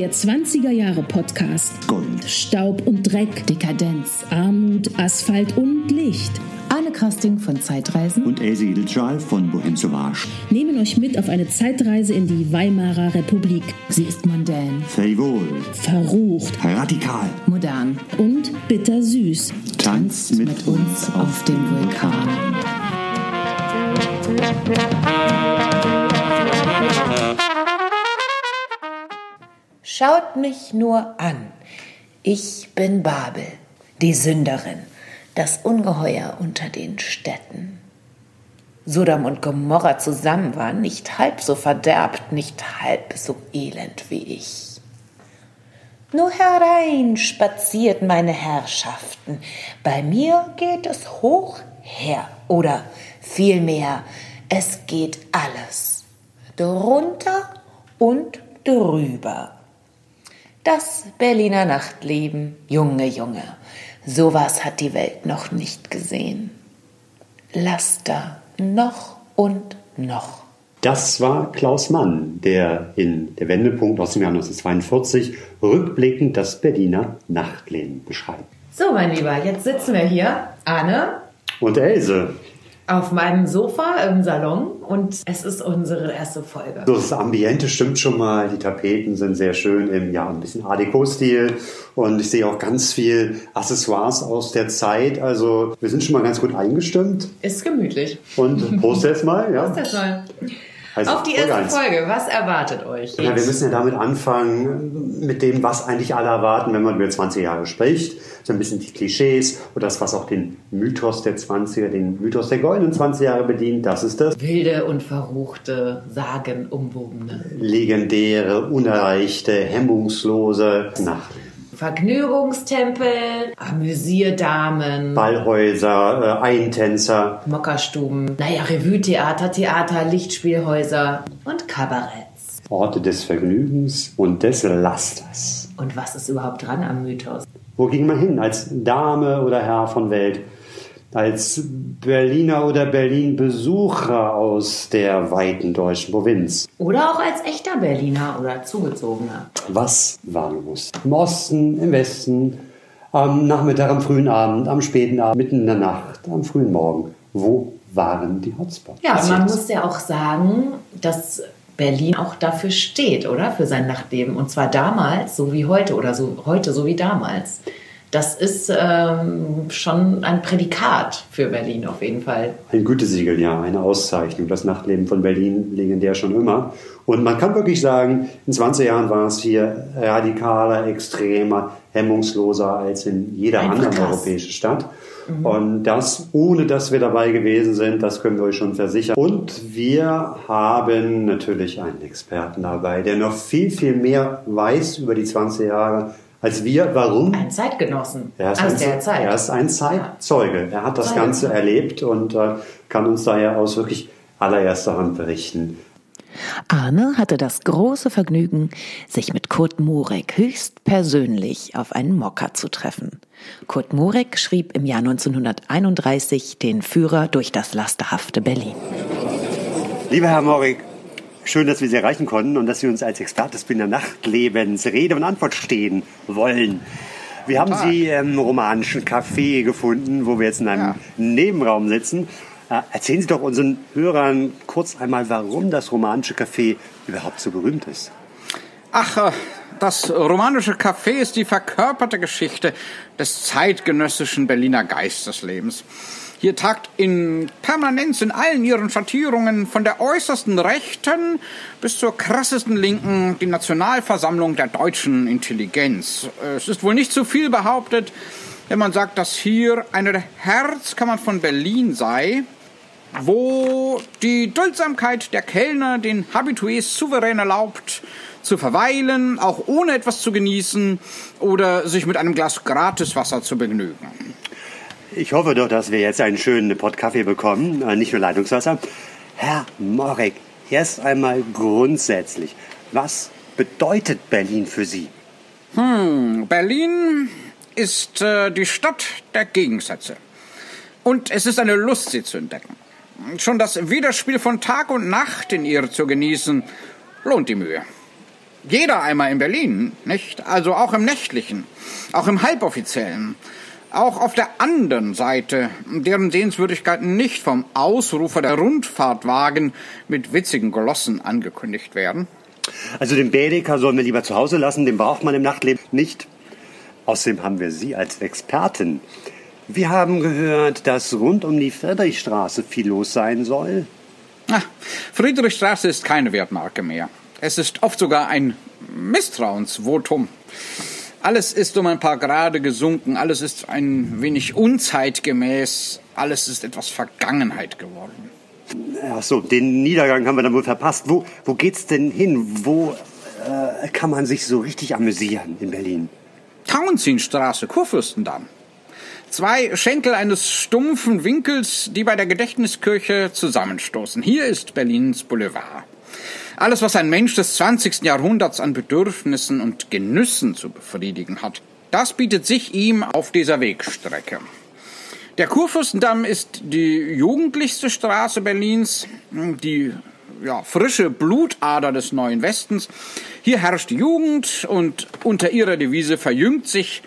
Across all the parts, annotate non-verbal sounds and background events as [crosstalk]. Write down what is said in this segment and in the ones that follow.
Der 20er Jahre Podcast. Gold. Staub und Dreck, Dekadenz, Armut, Asphalt und Licht. Anne Casting von Zeitreisen Und Else Edelschal von Bohem Sauvage. Nehmen euch mit auf eine Zeitreise in die Weimarer Republik. Sie ist mondän, Frivol. Verrucht Radikal. modern. und bittersüß. Tanz mit, Mit uns auf dem Vulkan. Schaut mich nur an. Ich bin Babel, die Sünderin, das Ungeheuer unter den Städten. Sodom und Gomorra zusammen waren nicht halb so verderbt, nicht halb so elend wie ich. Nur herein spaziert meine Herrschaften. Bei mir geht es hoch her, oder vielmehr, es geht alles. Drunter und drüber. Das Berliner Nachtleben, Junge, Junge, sowas hat die Welt noch nicht gesehen. Laster, noch und noch. Das war Klaus Mann, der in der Wendepunkt aus dem Jahr 1942 rückblickend das Berliner Nachtleben beschreibt. So, mein Lieber, jetzt sitzen wir hier, Anne, Und Else, auf meinem Sofa im Salon und es ist unsere erste Folge. so das Ambiente stimmt schon mal, die Tapeten sind sehr schön im ja ein bisschen Art Deco-Stil und ich sehe auch ganz viel Accessoires aus der Zeit. Also wir sind schon mal ganz gut eingestimmt Ist gemütlich. und Prost jetzt mal. Ja. Ist das mal? Also, Auf die erste eins. Folge, was erwartet euch? Ja, wir müssen ja damit anfangen, mit dem, was eigentlich alle erwarten, wenn man über 20 Jahre spricht. So ein bisschen die Klischees und das, was auch den Mythos der 20er, den Mythos der goldenen 20 Jahre bedient. Das ist das Wilde und verruchte, sagenumwobene. legendäre, unerreichte, hemmungslose Nachtleben. Vergnügungstempel, Amüsierdamen, Ballhäuser, äh, Eintänzer. Mockerstuben, naja, Revue-Theater, Theater, Lichtspielhäuser und Kabaretts. Orte des Vergnügens und des Lasters. Und was ist überhaupt dran am Mythos? Wo ging man hin? Als Dame oder Herr von Welt? Als Berliner oder Berlin-Besucher aus der weiten deutschen Provinz? Oder auch als echter Berliner oder Zugezogener. Was war los? Im Osten, im Westen, am Nachmittag, am frühen Abend, am späten Abend, mitten in der Nacht, am frühen Morgen. Wo waren die Hotspots? Ja, man muss ja auch sagen, dass Berlin auch dafür steht, oder? Für sein Nachtleben. Und zwar damals, so wie heute, oder so heute, so wie damals. Das ist ähm, schon ein Prädikat für Berlin auf jeden Fall. Ein Gütesiegel, ja, eine Auszeichnung. Das Nachtleben von Berlin legendär schon immer. Und man kann wirklich sagen, in 20 Jahren war es hier radikaler, extremer, hemmungsloser als in jeder Einfach anderen krass. europäischen Stadt. Und das, ohne dass wir dabei gewesen sind, das können wir euch schon versichern. Und wir haben natürlich einen Experten dabei, der noch viel, viel mehr weiß über die 20 Jahre als wir. Warum? Ein Zeitgenossen Er ist, aus ein, der Zeit. er ist ein Zeitzeuge. Er hat das Zeuge. Ganze erlebt und äh, kann uns daher aus wirklich allererster Hand berichten. Arne hatte das große Vergnügen, sich mit Kurt Murek höchstpersönlich auf einen Mokka zu treffen. Kurt Murek schrieb im Jahr 1931 den Führer durch das lasterhafte Berlin. Lieber Herr Morik, schön, dass wir Sie erreichen konnten und dass Sie uns als Experte des Berliner Nachtlebens Rede und Antwort stehen wollen. Wir haben Sie im romanischen Café gefunden, wo wir jetzt in einem Nebenraum sitzen. Äh, Erzählen Sie doch unseren Hörern kurz einmal, warum das romanische Café überhaupt so berühmt ist. Ach, äh, das romanische Café ist die verkörperte Geschichte des zeitgenössischen Berliner Geisteslebens. Hier tagt in Permanenz in allen ihren Schattierungen von der äußersten Rechten bis zur krassesten Linken die Nationalversammlung der deutschen Intelligenz. Es ist wohl nicht zu viel behauptet, wenn man sagt, dass hier eine der Herzkammern von Berlin sei, wo die Duldsamkeit der Kellner den Habitués souverän erlaubt, zu verweilen, auch ohne etwas zu genießen oder sich mit einem Glas Gratiswasser zu begnügen. Ich hoffe doch, dass wir jetzt einen schönen Pott Kaffee bekommen, äh, nicht nur Leitungswasser. Herr Morek, erst einmal grundsätzlich, was bedeutet Berlin für Sie? Berlin ist äh, die Stadt der Gegensätze. Und es ist eine Lust, sie zu entdecken. Schon das Widerspiel von Tag und Nacht in ihr zu genießen, lohnt die Mühe. Jeder einmal in Berlin, nicht? Also auch im nächtlichen, auch im halboffiziellen. Auch auf der anderen Seite, deren Sehenswürdigkeiten nicht vom Ausrufer der Rundfahrtwagen mit witzigen Glossen angekündigt werden. Also den Baedeker sollen wir lieber zu Hause lassen, den braucht man im Nachtleben nicht. Außerdem haben wir Sie als Expertin. Wir haben gehört, dass rund um die Friedrichstraße viel los sein soll. Ach, Friedrichstraße ist keine Wertmarke mehr. Es ist oft sogar ein Misstrauensvotum. Alles ist um ein paar Grade gesunken, alles ist ein wenig unzeitgemäß, alles ist etwas Vergangenheit geworden. Ach so, den Niedergang haben wir dann wohl verpasst. Wo, wo geht's denn hin? Wo äh, kann man sich so richtig amüsieren in Berlin? Tauentzienstraße, Kurfürstendamm. Zwei Schenkel eines stumpfen Winkels, die bei der Gedächtniskirche zusammenstoßen. Hier ist Berlins Boulevard. Alles, was ein Mensch des 20. Jahrhunderts an Bedürfnissen und Genüssen zu befriedigen hat, das bietet sich ihm auf dieser Wegstrecke. Der Kurfürstendamm ist die jugendlichste Straße Berlins, die ja, frische Blutader des neuen Westens. Hier herrscht Jugend und unter ihrer Devise verjüngt sich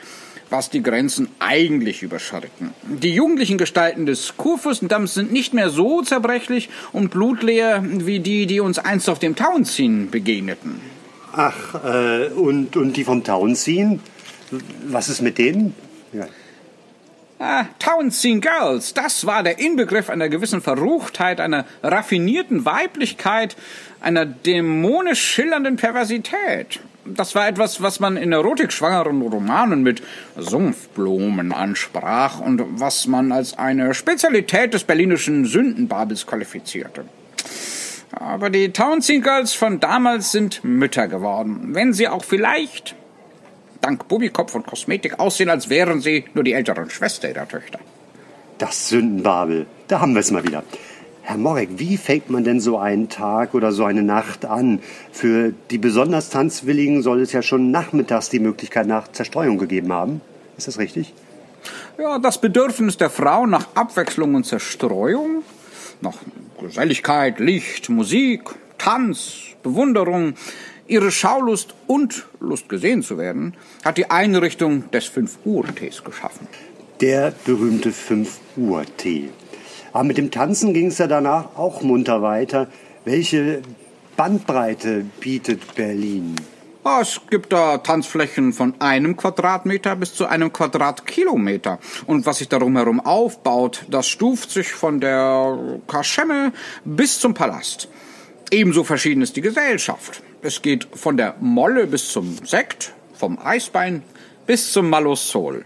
was die Grenzen eigentlich überschreiten. Die jugendlichen Gestalten des Kurfürstendamms sind nicht mehr so zerbrechlich und blutleer wie die, die uns einst auf dem Tauenziehen begegneten. Ach, äh, und, und die vom Tauenziehen? Was ist mit denen? Ja. Ah, Townsend Girls, das war der Inbegriff einer gewissen Verruchtheit, einer raffinierten Weiblichkeit, einer dämonisch schillernden Perversität. Das war etwas, was man in erotikschwangeren Romanen mit Sumpfblumen ansprach und was man als eine Spezialität des berlinischen Sündenbabels qualifizierte. Aber die Townsend Girls von damals sind Mütter geworden, wenn sie auch vielleicht dank Bubikopf und Kosmetik aussehen, als wären sie nur die älteren Schwester ihrer Töchter. Das Sündenbabel, da haben wir es mal wieder. Herr Morek, wie fängt man denn so einen Tag oder so eine Nacht an? Für die besonders Tanzwilligen soll es ja schon nachmittags die Möglichkeit nach Zerstreuung gegeben haben. Ist das richtig? Ja, das Bedürfnis der Frau nach Abwechslung und Zerstreuung, nach Geselligkeit, Licht, Musik, Tanz, Bewunderung, ihre Schaulust und Lust gesehen zu werden, hat die Einrichtung des 5-Uhr-Tees geschaffen. Der berühmte 5-Uhr-Tee. Aber mit dem Tanzen ging es ja danach auch munter weiter. Welche Bandbreite bietet Berlin? Ah, es gibt da Tanzflächen von einem Quadratmeter bis zu einem Quadratkilometer. Und was sich darum herum aufbaut, das stuft sich von der Kaschemme bis zum Palast. Ebenso verschieden ist die Gesellschaft. Es geht von der Molle bis zum Sekt, vom Eisbein bis zum Malosol.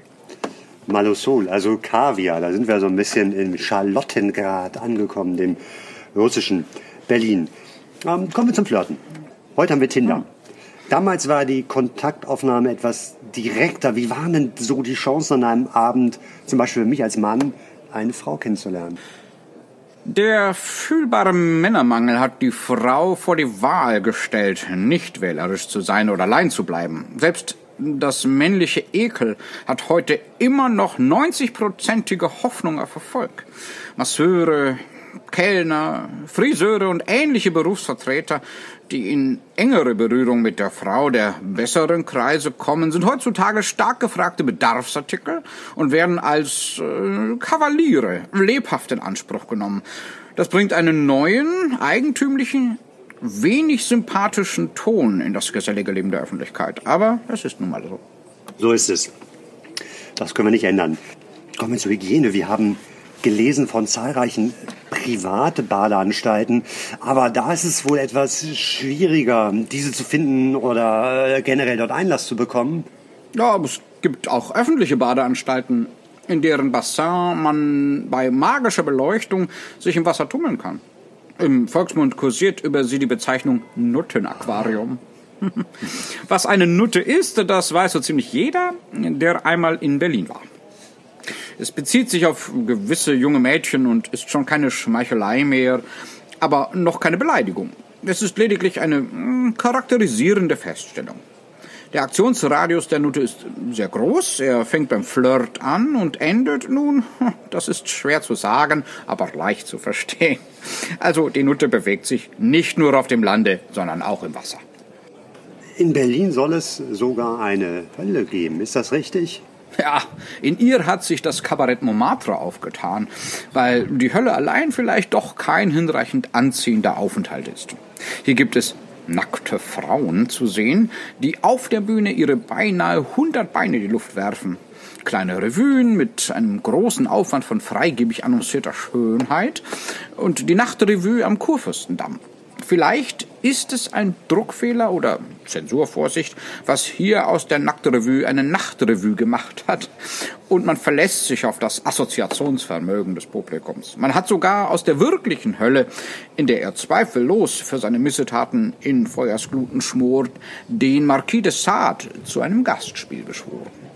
Malosol, also Kaviar, da sind wir so ein bisschen in Charlottengrad angekommen, dem russischen Berlin. Ähm, kommen wir zum Flirten. Heute haben wir Tinder. Damals war die Kontaktaufnahme etwas direkter. Wie waren denn so die Chancen an einem Abend, zum Beispiel für mich als Mann, eine Frau kennenzulernen? Der fühlbare Männermangel hat die Frau vor die Wahl gestellt, nicht wählerisch zu sein oder allein zu bleiben. Selbst das männliche Ekel hat heute immer noch 90-prozentige Hoffnung auf Erfolg. Masseure, Kellner, Friseure und ähnliche Berufsvertreter, die in engere Berührung mit der Frau der besseren Kreise kommen, sind heutzutage stark gefragte Bedarfsartikel und werden als äh, Kavaliere lebhaft in Anspruch genommen. Das bringt einen neuen, eigentümlichen, wenig sympathischen Ton in das gesellige Leben der Öffentlichkeit. Aber es ist nun mal so. So ist es. Das können wir nicht ändern. Kommen wir zur Hygiene. Wir haben gelesen von zahlreichen private Badeanstalten, aber da ist es wohl etwas schwieriger, diese zu finden oder äh, generell dort Einlass zu bekommen. Ja, aber es gibt auch öffentliche Badeanstalten, in deren Bassin man bei magischer Beleuchtung sich im Wasser tummeln kann. Im Volksmund kursiert über sie die Bezeichnung Nuttenaquarium. [laughs] Was eine Nutte ist, das weiß so ziemlich jeder, der einmal in Berlin war. Es bezieht sich auf gewisse junge Mädchen und ist schon keine Schmeichelei mehr, aber noch keine Beleidigung. Es ist lediglich eine hm, charakterisierende Feststellung. Der Aktionsradius der Nutte ist sehr groß. Er fängt beim Flirt an und endet nun, das ist schwer zu sagen, aber leicht zu verstehen. Also die Nutte bewegt sich nicht nur auf dem Lande, sondern auch im Wasser. In Berlin soll es sogar eine Hölle geben. Ist das richtig? Ja, in ihr hat sich das Kabarett Montmartre aufgetan, weil die Hölle allein vielleicht doch kein hinreichend anziehender Aufenthalt ist. Hier gibt es nackte Frauen zu sehen, die auf der Bühne ihre beinahe hundert Beine in die Luft werfen. Kleine Revuen mit einem großen Aufwand von freigebig annoncierter Schönheit und die Nachtrevue am Kurfürstendamm. Vielleicht ist es ein Druckfehler oder Zensurvorsicht, was hier aus der Nacktrevue eine Nachtrevue gemacht hat. Und man verlässt sich auf das Assoziationsvermögen des Publikums. Man hat sogar aus der wirklichen Hölle, in der er zweifellos für seine Missetaten in Feuersgluten schmort, den Marquis de Sade zu einem Gastspiel beschworen.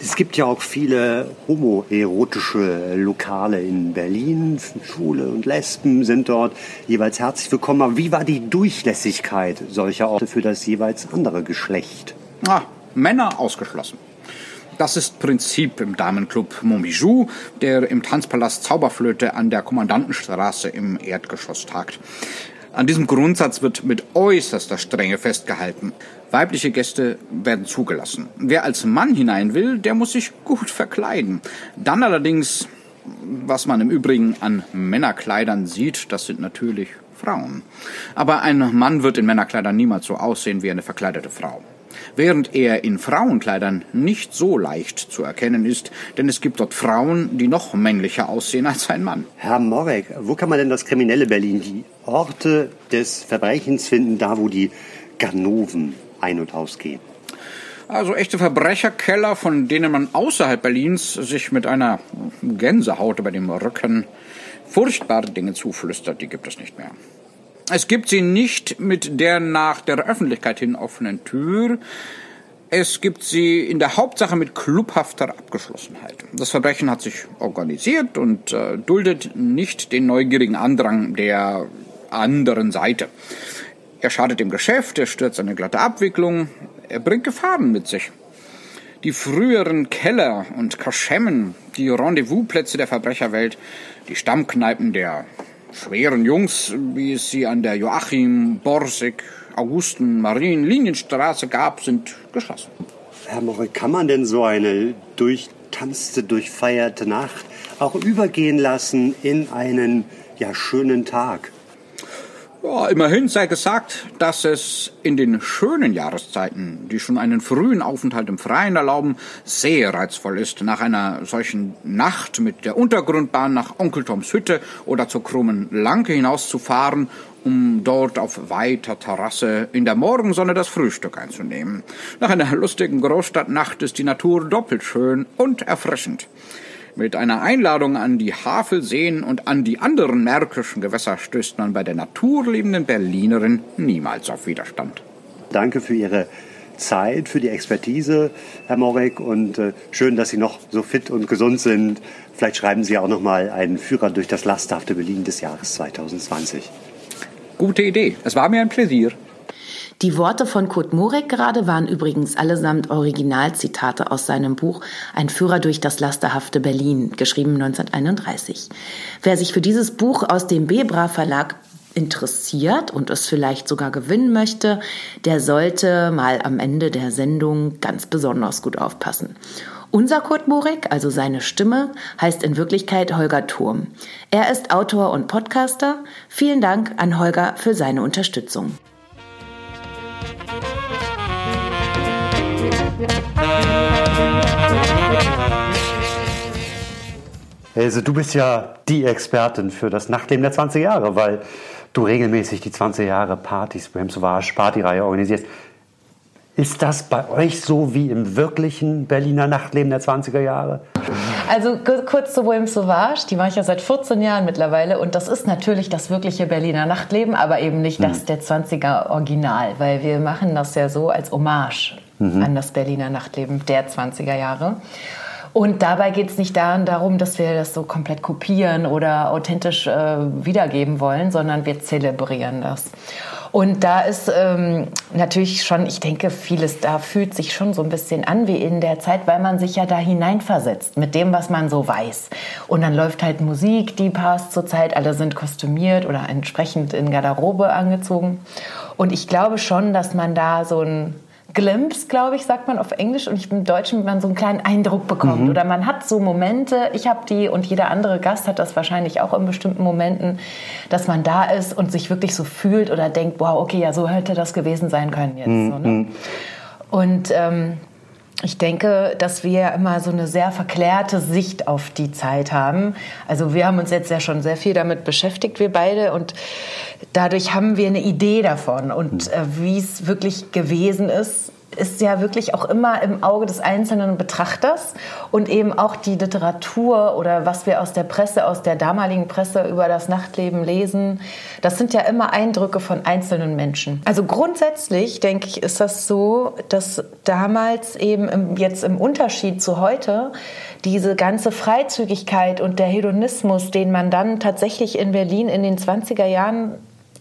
Es gibt ja auch viele homoerotische Lokale in Berlin. Schwule und Lesben sind dort jeweils herzlich willkommen. Aber wie war die Durchlässigkeit solcher Orte für das jeweils andere Geschlecht? Ah, Männer ausgeschlossen. Das ist Prinzip im Damenclub Montbijou, der im Tanzpalast Zauberflöte an der Kommandantenstraße im Erdgeschoss tagt. An diesem Grundsatz wird mit äußerster Strenge festgehalten. Weibliche Gäste werden zugelassen. Wer als Mann hinein will, der muss sich gut verkleiden. Dann allerdings, was man im Übrigen an Männerkleidern sieht, das sind natürlich Frauen. Aber ein Mann wird in Männerkleidern niemals so aussehen wie eine verkleidete Frau. Während er in Frauenkleidern nicht so leicht zu erkennen ist, denn es gibt dort Frauen, die noch männlicher aussehen als ein Mann. Herr Morek, wo kann man denn das kriminelle Berlin, die Orte des Verbrechens finden, da wo die Ganoven ein- und ausgehen. Also echte Verbrecherkeller, von denen man außerhalb Berlins sich mit einer Gänsehaut über dem Rücken furchtbare Dinge zuflüstert, die gibt es nicht mehr. Es gibt sie nicht mit der nach der Öffentlichkeit hin offenen Tür. Es gibt sie in der Hauptsache mit clubhafter Abgeschlossenheit. Das Verbrechen hat sich organisiert und äh, duldet nicht den neugierigen Andrang der anderen Seite. Er schadet dem Geschäft, er stürzt eine glatte Abwicklung, er bringt Gefahren mit sich. Die früheren Keller und Kaschemmen, die Rendezvousplätze der Verbrecherwelt, die Stammkneipen der schweren Jungs, wie es sie an der Joachim, Borsig, Augusten, Marien, Linienstraße gab, sind geschlossen. Herr Morre, kann man denn so eine durchtanzte, durchfeierte Nacht auch übergehen lassen in einen ja, schönen Tag? Ja, immerhin sei gesagt, dass es in den schönen Jahreszeiten, die schon einen frühen Aufenthalt im Freien erlauben, sehr reizvoll ist, nach einer solchen Nacht mit der Untergrundbahn nach Onkel Toms Hütte oder zur krummen Lanke hinauszufahren, um dort auf weiter Terrasse in der Morgensonne das Frühstück einzunehmen. Nach einer lustigen Großstadtnacht ist die Natur doppelt schön und erfrischend. Mit einer Einladung an die Havelseen und an die anderen märkischen Gewässer stößt man bei der naturliebenden Berlinerin niemals auf Widerstand. Danke für Ihre Zeit, für die Expertise, Herr Morek, und äh, schön, dass Sie noch so fit und gesund sind. Vielleicht schreiben Sie auch noch mal einen Führer durch das lasterhafte Berlin des Jahres 2020. Gute Idee. Es war mir ein Pläsier. Die Worte von Kurt Murek gerade waren übrigens allesamt Originalzitate aus seinem Buch Ein Führer durch das lasterhafte Berlin, geschrieben 1931. Wer sich für dieses Buch aus dem Bebra Verlag interessiert und es vielleicht sogar gewinnen möchte, der sollte mal am Ende der Sendung ganz besonders gut aufpassen. Unser Kurt Murek, also seine Stimme, heißt in Wirklichkeit Holger Turm. Er ist Autor und Podcaster. Vielen Dank an Holger für seine Unterstützung. Also du bist ja die Expertin für das Nachtleben der 20 Jahre, weil du regelmäßig die 20 Jahre Partys, Bohem Sauvage, Partyreihe organisierst. Ist das bei euch so wie im wirklichen Berliner Nachtleben der 20er Jahre? Also kurz zu Bohem Sauvage, die mache ich ja seit 14 Jahren mittlerweile und das ist natürlich das wirkliche Berliner Nachtleben, aber eben nicht das hm. der 20er Original, weil wir machen das ja so als Hommage mhm. an das Berliner Nachtleben der 20er Jahre. Und dabei geht es nicht darum, dass wir das so komplett kopieren oder authentisch äh, wiedergeben wollen, sondern wir zelebrieren das. Und da ist ähm, natürlich schon, ich denke, vieles da fühlt sich schon so ein bisschen an wie in der Zeit, weil man sich ja da hineinversetzt mit dem, was man so weiß. Und dann läuft halt Musik, die passt zur Zeit, alle sind kostümiert oder entsprechend in Garderobe angezogen. Und ich glaube schon, dass man da so ein Glimpse, glaube ich, sagt man auf Englisch und ich im Deutschen, man so einen kleinen Eindruck bekommt. Mhm. Oder man hat so Momente, ich habe die und jeder andere Gast hat das wahrscheinlich auch in bestimmten Momenten, dass man da ist und sich wirklich so fühlt oder denkt, wow, okay, ja, so hätte das gewesen sein können jetzt. Mhm. So, ne? Und ähm, ich denke, dass wir immer so eine sehr verklärte Sicht auf die Zeit haben. Also wir haben uns jetzt ja schon sehr viel damit beschäftigt, wir beide, und dadurch haben wir eine Idee davon. Und äh, wie es wirklich gewesen ist ist ja wirklich auch immer im Auge des einzelnen Betrachters und eben auch die Literatur oder was wir aus der Presse, aus der damaligen Presse über das Nachtleben lesen, das sind ja immer Eindrücke von einzelnen Menschen. Also grundsätzlich denke ich, ist das so, dass damals eben im, jetzt im Unterschied zu heute diese ganze Freizügigkeit und der Hedonismus, den man dann tatsächlich in Berlin in den 20er Jahren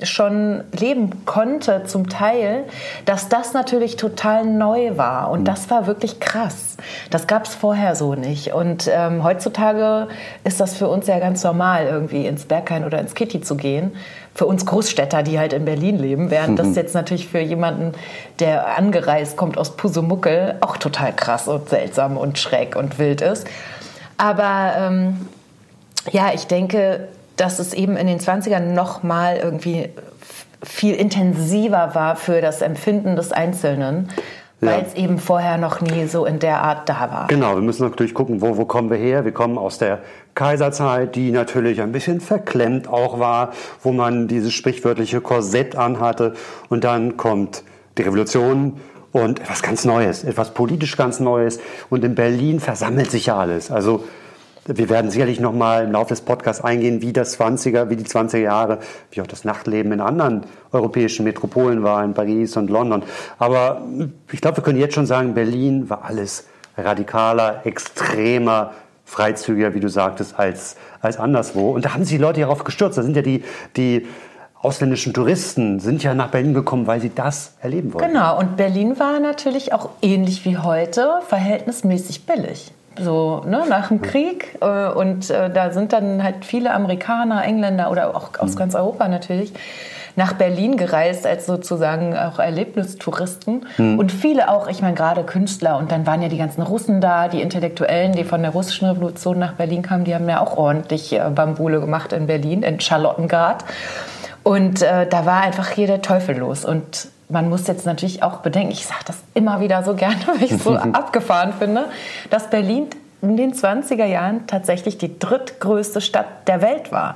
schon leben konnte zum Teil, dass das natürlich total neu war und das war wirklich krass. Das gab es vorher so nicht und ähm, heutzutage ist das für uns ja ganz normal, irgendwie ins Berghain oder ins Kitty zu gehen. Für uns Großstädter, die halt in Berlin leben, während das mhm. jetzt natürlich für jemanden, der angereist kommt aus Pusemuckel, auch total krass und seltsam und schräg und wild ist. Aber ähm, ja, ich denke, dass es eben in den 20ern noch mal irgendwie viel intensiver war für das Empfinden des Einzelnen. Ja. Weil es eben vorher noch nie so in der Art da war. Genau, wir müssen natürlich gucken, wo, wo kommen wir her? Wir kommen aus der Kaiserzeit, die natürlich ein bisschen verklemmt auch war, wo man dieses sprichwörtliche Korsett anhatte. Und dann kommt die Revolution und etwas ganz Neues, etwas politisch ganz Neues. Und in Berlin versammelt sich ja alles. Also wir werden sicherlich noch mal im Laufe des Podcasts eingehen, wie das 20er, wie die 20er Jahre, wie auch das Nachtleben in anderen europäischen Metropolen war, in Paris und London. Aber ich glaube, wir können jetzt schon sagen, Berlin war alles radikaler, extremer, freizügiger, wie du sagtest, als, als anderswo. Und da haben sich die Leute darauf gestürzt. Da sind ja die, die ausländischen Touristen sind ja nach Berlin gekommen, weil sie das erleben wollten. Genau, und Berlin war natürlich auch ähnlich wie heute verhältnismäßig billig so ne, nach dem Krieg. Äh, und äh, da sind dann halt viele Amerikaner, Engländer oder auch aus mhm. ganz Europa natürlich nach Berlin gereist als sozusagen auch Erlebnistouristen mhm. und viele auch, ich meine gerade Künstler und dann waren ja die ganzen Russen da, die Intellektuellen, die von der russischen Revolution nach Berlin kamen, die haben ja auch ordentlich äh, Bambule gemacht in Berlin, in Charlottengrad und äh, da war einfach hier der Teufel los und man muss jetzt natürlich auch bedenken, ich sage das immer wieder so gerne, [laughs] weil ich es so [laughs] abgefahren finde, dass Berlin in den 20er Jahren tatsächlich die drittgrößte Stadt der Welt war.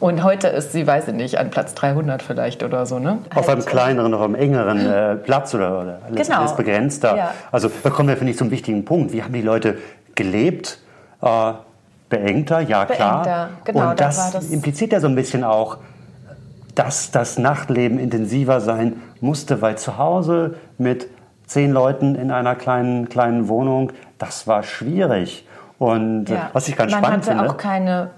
Und heute ist sie, weiß ich nicht, an Platz 300 vielleicht oder so. Ne? Auf einem kleineren, auf einem engeren äh, Platz oder, oder alles, genau. alles begrenzter. Ja. Also da kommen wir, finde ich, zum wichtigen Punkt. Wie haben die Leute gelebt? Äh, beengter, ja klar. Beengter. Genau, Und das, da das impliziert ja so ein bisschen auch, dass das Nachtleben intensiver sein musste, weil zu Hause mit zehn Leuten in einer kleinen, kleinen Wohnung, das war schwierig. Und äh, ja. was ich ganz Man spannend finde. Man hatte auch keine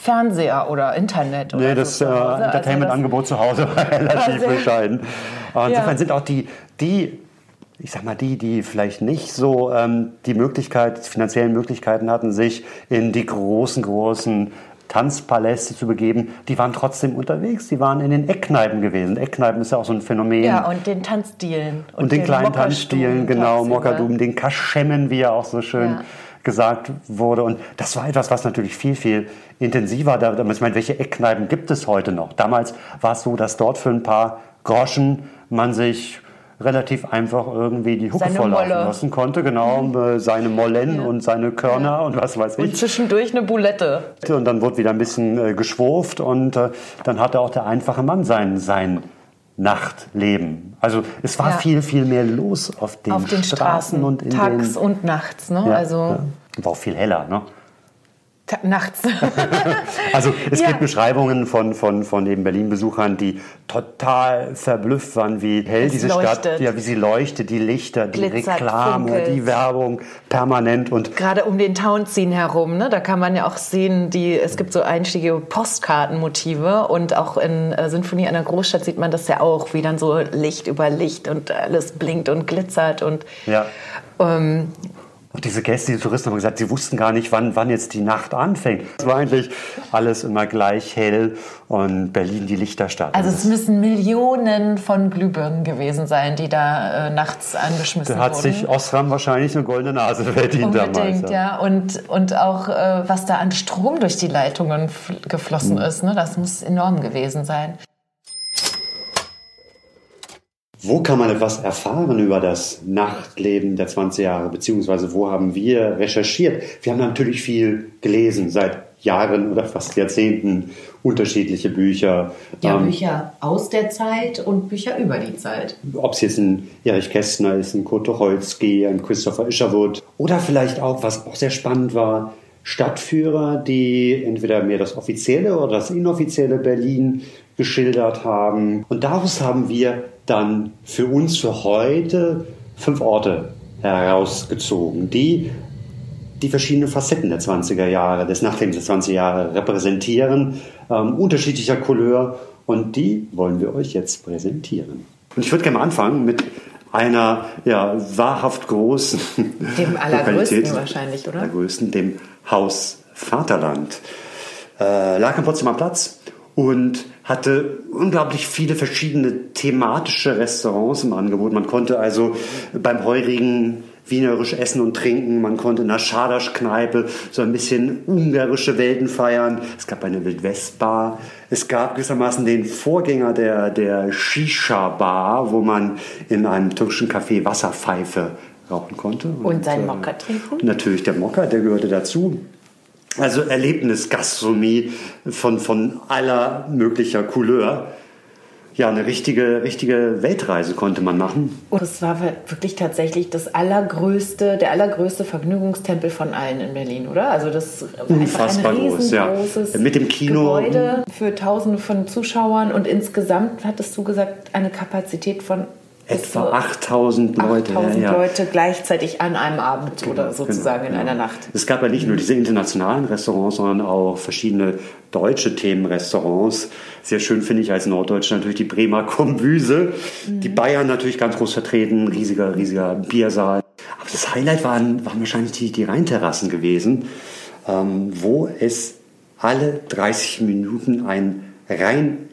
Fernseher oder Internet. Oder nee, das so äh, also Entertainment-Angebot zu Hause war relativ [laughs] bescheiden. Insofern ja. sind auch die, die, ich sag mal, die, die vielleicht nicht so ähm, die Möglichkeit, die finanziellen Möglichkeiten hatten, sich in die großen, großen Tanzpaläste zu begeben, die waren trotzdem unterwegs. Die waren in den Eckkneipen gewesen. Eckkneipen ist ja auch so ein Phänomen. Ja, und den Tanzstilen. Und, und den, den, kleinen Tanzstilen, genau, Mokkadum, den Kaschemmen, wie er auch so schön ja. gesagt wurde. Und das war etwas, was natürlich viel, viel intensiver, da, ich meine, welche Eckkneipen gibt es heute noch? Damals war es so, dass dort für ein paar Groschen man sich relativ einfach irgendwie die Hucke volllaufen lassen konnte. Genau, mhm. Äh, seine Mollen ja. und seine Körner ja. und was weiß ich. Und zwischendurch eine Boulette. Und dann wurde wieder ein bisschen äh, geschwurft und äh, dann hatte auch der einfache Mann sein, sein Nachtleben. Also es war ja. viel, viel mehr los auf den, auf den Straßen, Straßen, und in Tags den, und nachts. Ne? also War auch viel heller. Ne? Nachts. [laughs] also es ja. gibt Beschreibungen von, von, von eben Berlin-Besuchern, die total verblüfft waren, wie hell es diese leuchtet. Stadt, ja, wie sie leuchtet, die Lichter, die Glitzert, Reklame, funkelt. die Werbung permanent und gerade um den Townsien herum, ne, da kann man ja auch sehen, die es gibt so einstiege Postkartenmotive und auch in äh, Sinfonie einer Großstadt sieht man das ja auch, wie dann so Licht über Licht und alles blinkt und glitzert und ja. ähm, Und diese Gäste, die Touristen haben gesagt, sie wussten gar nicht, wann, wann jetzt die Nacht anfängt. Es war eigentlich alles immer gleich hell und Berlin die Lichterstadt. Also es müssen Millionen von Glühbirnen gewesen sein, die da äh, nachts angeschmissen da hat wurden. sich Osram wahrscheinlich eine goldene Nase verdient damals. Unbedingt, ja. Und, und auch, äh, was da an Strom durch die Leitungen fl- geflossen Mhm. ist, ne? das muss enorm gewesen sein. Wo kann man etwas erfahren über das Nachtleben der 20 Jahre, beziehungsweise wo haben wir recherchiert? Wir haben natürlich viel gelesen, seit Jahren oder fast Jahrzehnten, unterschiedliche Bücher. Ja, Ähm, Bücher aus der Zeit und Bücher über die Zeit. ob es jetzt ein Erich Kästner ist, ein Kurt Tucholsky, ein Christopher Isherwood oder vielleicht auch, was auch sehr spannend war, Stadtführer, die entweder mehr das offizielle oder das inoffizielle Berlin geschildert haben. Und daraus haben wir dann für uns für heute fünf Orte herausgezogen, die die verschiedenen Facetten der 20er Jahre, des Nachtlebens der 20er Jahre repräsentieren, ähm, unterschiedlicher Couleur und die wollen wir euch jetzt präsentieren. Und ich würde gerne mal anfangen mit einer ja, wahrhaft großen Dem [laughs] allergrößten Lokalität. wahrscheinlich, oder? Allergrößten, dem Haus Vaterland. Äh, lag am Potsdamer Platz und hatte unglaublich viele verschiedene thematische Restaurants im Angebot. Man konnte also beim Heurigen wienerisch essen und trinken. Man konnte in der Schadasch-Kneipe so ein bisschen ungarische Welten feiern. Es gab eine Wildwest-Bar. Es gab gewissermaßen den Vorgänger der, der Shisha-Bar, wo man in einem türkischen Café Wasserpfeife rauchen konnte. Und seinen äh, Mokka trinken? und Natürlich der Mokka, der gehörte dazu. Also Erlebnisgastronomie von, von aller möglicher Couleur. Ja, eine richtige, richtige Weltreise konnte man machen. Und es war wirklich tatsächlich das allergrößte, der allergrößte Vergnügungstempel von allen in Berlin, oder? Also das war Unfassbar ein groß, ja. riesengroßes Mit dem Kino. Gebäude für Tausende von Zuschauern und insgesamt hattest du gesagt eine Kapazität von Etwa zu 8000 Leute. 8000 ja, ja. Leute gleichzeitig an einem Abend oder sozusagen in Genau, einer genau. Nacht. Es gab ja nicht nur diese internationalen Restaurants, sondern auch verschiedene deutsche Themenrestaurants. Sehr schön finde ich als Norddeutscher natürlich die Bremer Kombüse. Mhm. Die Bayern natürlich ganz groß vertreten, riesiger, riesiger Biersaal. Aber das Highlight waren, waren wahrscheinlich die, die Rheinterrassen gewesen, ähm, wo es alle 30 Minuten ein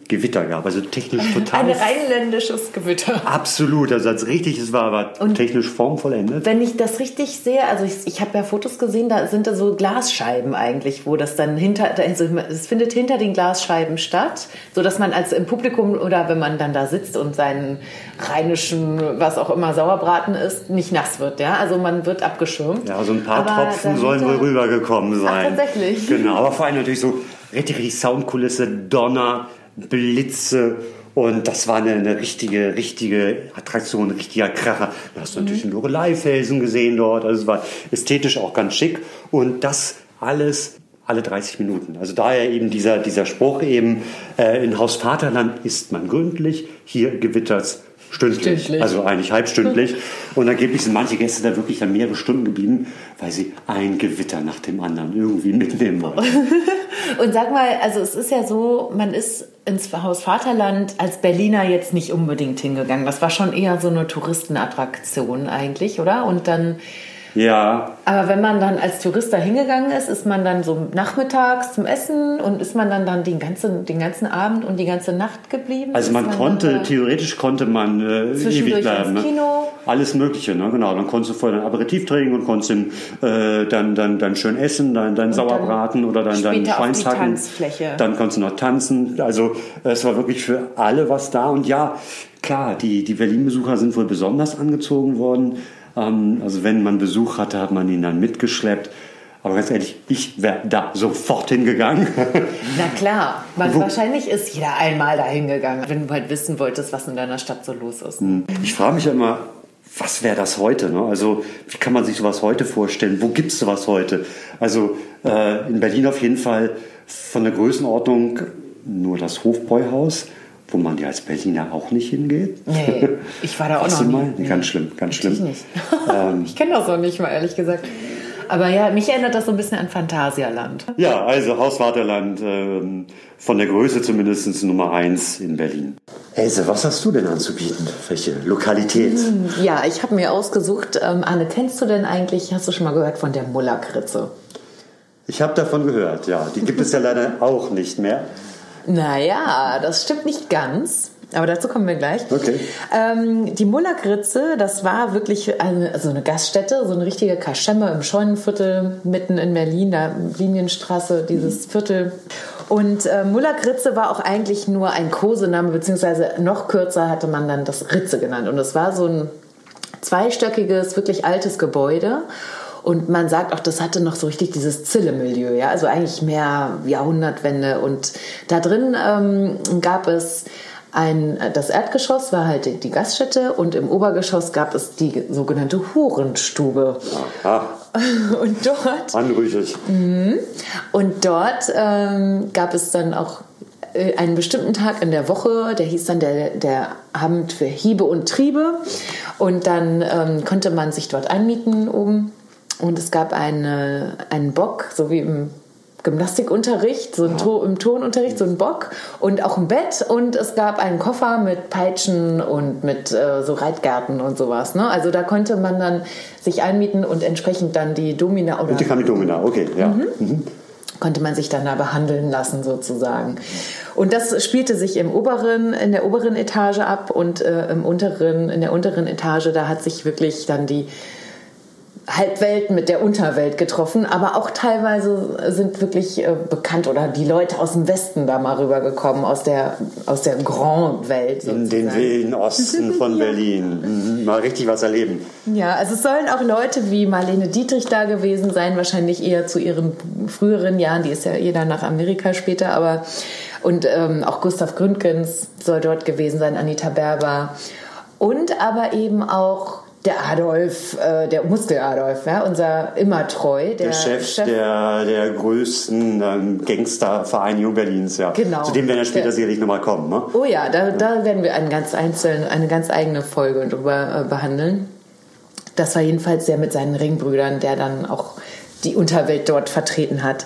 Rheingewitter gab. Also technisch total Ein rheinländisches Gewitter. Absolut, also als richtig es war, aber technisch formvollendet. Wenn ich das richtig sehe, also ich, ich habe ja Fotos gesehen, da sind da so Glasscheiben eigentlich, wo das dann hinter, also es findet hinter den Glasscheiben statt, so dass man als im Publikum oder wenn man dann da sitzt und seinen rheinischen, was auch immer Sauerbraten isst, nicht nass wird, ja. Also man wird abgeschirmt. Ja, so ein paar Aber Tropfen sollen wohl rübergekommen sein. tatsächlich? Genau, [laughs] aber vor allem natürlich so richtig, richtig Soundkulisse, Donner, Blitze. Und das war eine, eine richtige, richtige Attraktion, ein richtiger Kracher. Du hast natürlich Mhm. einen Lorelei-Felsen gesehen dort. Also es war ästhetisch auch ganz schick. Und das alles alle 30 Minuten. Also daher eben dieser, dieser Spruch eben, äh, in Haus Vaterland isst man gründlich, hier gewittert's stündlich. Stündlich. Also eigentlich halbstündlich. [laughs] Und angeblich sind manche Gäste da wirklich dann mehrere Stunden geblieben, weil sie ein Gewitter nach dem anderen irgendwie mitnehmen wollten. [laughs] Und sag mal, also es ist ja so, man ist ins Haus Vaterland als Berliner jetzt nicht unbedingt hingegangen. Das war schon eher so eine Touristenattraktion eigentlich, oder? Und dann, Ja, aber wenn man dann als Tourist da hingegangen ist, ist man dann so nachmittags zum Essen und ist man dann dann den ganzen, den ganzen Abend und die ganze Nacht geblieben? also man dann konnte, theoretisch konnte man äh, ewig bleiben. ins Ne? Kino. Alles Mögliche, ne? genau. Dann konntest du vorher ein Aperitif trinken und konntest äh, dann, dann, dann schön essen, dann, dann Sauerbraten oder dann, dann Schweinshacken. Dann konntest du noch tanzen. Also es war wirklich für alle was da. Und ja, klar, die, die Berlin-Besucher sind wohl besonders angezogen worden. Ähm, also wenn man Besuch hatte, hat man ihn dann mitgeschleppt. Aber ganz ehrlich, ich wäre da sofort hingegangen. Na klar, Wo- wahrscheinlich ist jeder einmal da hingegangen, wenn du halt wissen wolltest, was in deiner Stadt so los ist. Ich frage mich ja immer, was wäre das heute? Ne? Also wie kann man sich sowas heute vorstellen? Wo gibt es sowas heute? Also äh, in Berlin auf jeden Fall von der Größenordnung nur das Hofbräuhaus, wo man ja als Berliner auch nicht hingeht. Nee, ich war da [laughs] auch noch du mal? nie. Nee, ganz schlimm, ganz Ich schlimm. nicht. [laughs] ich kenne das noch nicht mal, ehrlich gesagt. Aber ja, mich erinnert das so ein bisschen an Phantasialand. Ja, also Hausvaterland, ähm, von der Größe zumindest Nummer eins in Berlin. Else, was hast du denn anzubieten? Welche Lokalität? Ja, ich habe mir ausgesucht, ähm, Anne, kennst du denn eigentlich, hast du schon mal gehört von der Mullerkritze? Ich habe davon gehört, ja. Die gibt es ja leider auch nicht mehr. Naja, das stimmt nicht ganz. Aber dazu kommen wir gleich. Okay. Ähm, die Mullerkritze, das war wirklich eine, also eine Gaststätte, so eine richtige Kaschemme im Scheunenviertel mitten in Berlin, da Linienstraße, dieses Viertel. Und äh, Mullerkritze war auch eigentlich nur ein Kosename, beziehungsweise noch kürzer hatte man dann das Ritze genannt. Und es war so ein zweistöckiges, wirklich altes Gebäude. Und man sagt auch, das hatte noch so richtig dieses Zille-Milieu, ja, also eigentlich mehr Jahrhundertwende. Und da drin ähm, gab es ein, das Erdgeschoss war halt die, Gaststätte und im Obergeschoss gab es die sogenannte Hurenstube. Aha, [laughs] Und dort anrüchig. und dort ähm, gab es dann auch äh, einen bestimmten Tag in der Woche, der hieß dann der, der Abend für Hiebe und Triebe. Und dann ähm, konnte man sich dort einmieten oben. Und es gab eine, einen Bock, so wie im Gymnastikunterricht, so to im Turnunterricht, so ein Bock und auch ein Bett. Und es gab einen Koffer mit Peitschen und mit äh, so Reitgärten und sowas. Ne? Also da konnte man dann sich einmieten und entsprechend dann die Domina oder Und die kam die Domina, okay, ja. Mhm. konnte man sich dann da behandeln lassen sozusagen. Und das spielte sich im oberen, in der oberen Etage ab und äh, im unteren, in der unteren Etage, da hat sich wirklich dann die Halbwelt mit der Unterwelt getroffen, aber auch teilweise sind wirklich äh, bekannt oder die Leute aus dem Westen da mal rübergekommen, aus der, aus der Grand-Welt. In den sozusagen. wilden Osten von [laughs] Berlin. Mhm. Mal richtig was erleben. Ja, also es sollen auch Leute wie Marlene Dietrich da gewesen sein, wahrscheinlich eher zu ihren früheren Jahren, die ist ja eh dann nach Amerika später, aber und ähm, auch Gustav Gründgens soll dort gewesen sein, Anita Berber und aber eben auch der Adolf, äh, der Muskel-Adolf, ja, unser immer treu, der, Der Chef, Der, der größten ähm, Gangstervereinigung Berlins, ja. Genau. Zu dem werden wir später Der- sicherlich nochmal kommen. Ne? Oh ja, da, da werden wir einen ganz einzeln, eine ganz eigene Folge drüber äh, behandeln. Das war jedenfalls der mit seinen Ringbrüdern, der dann auch die Unterwelt dort vertreten hat.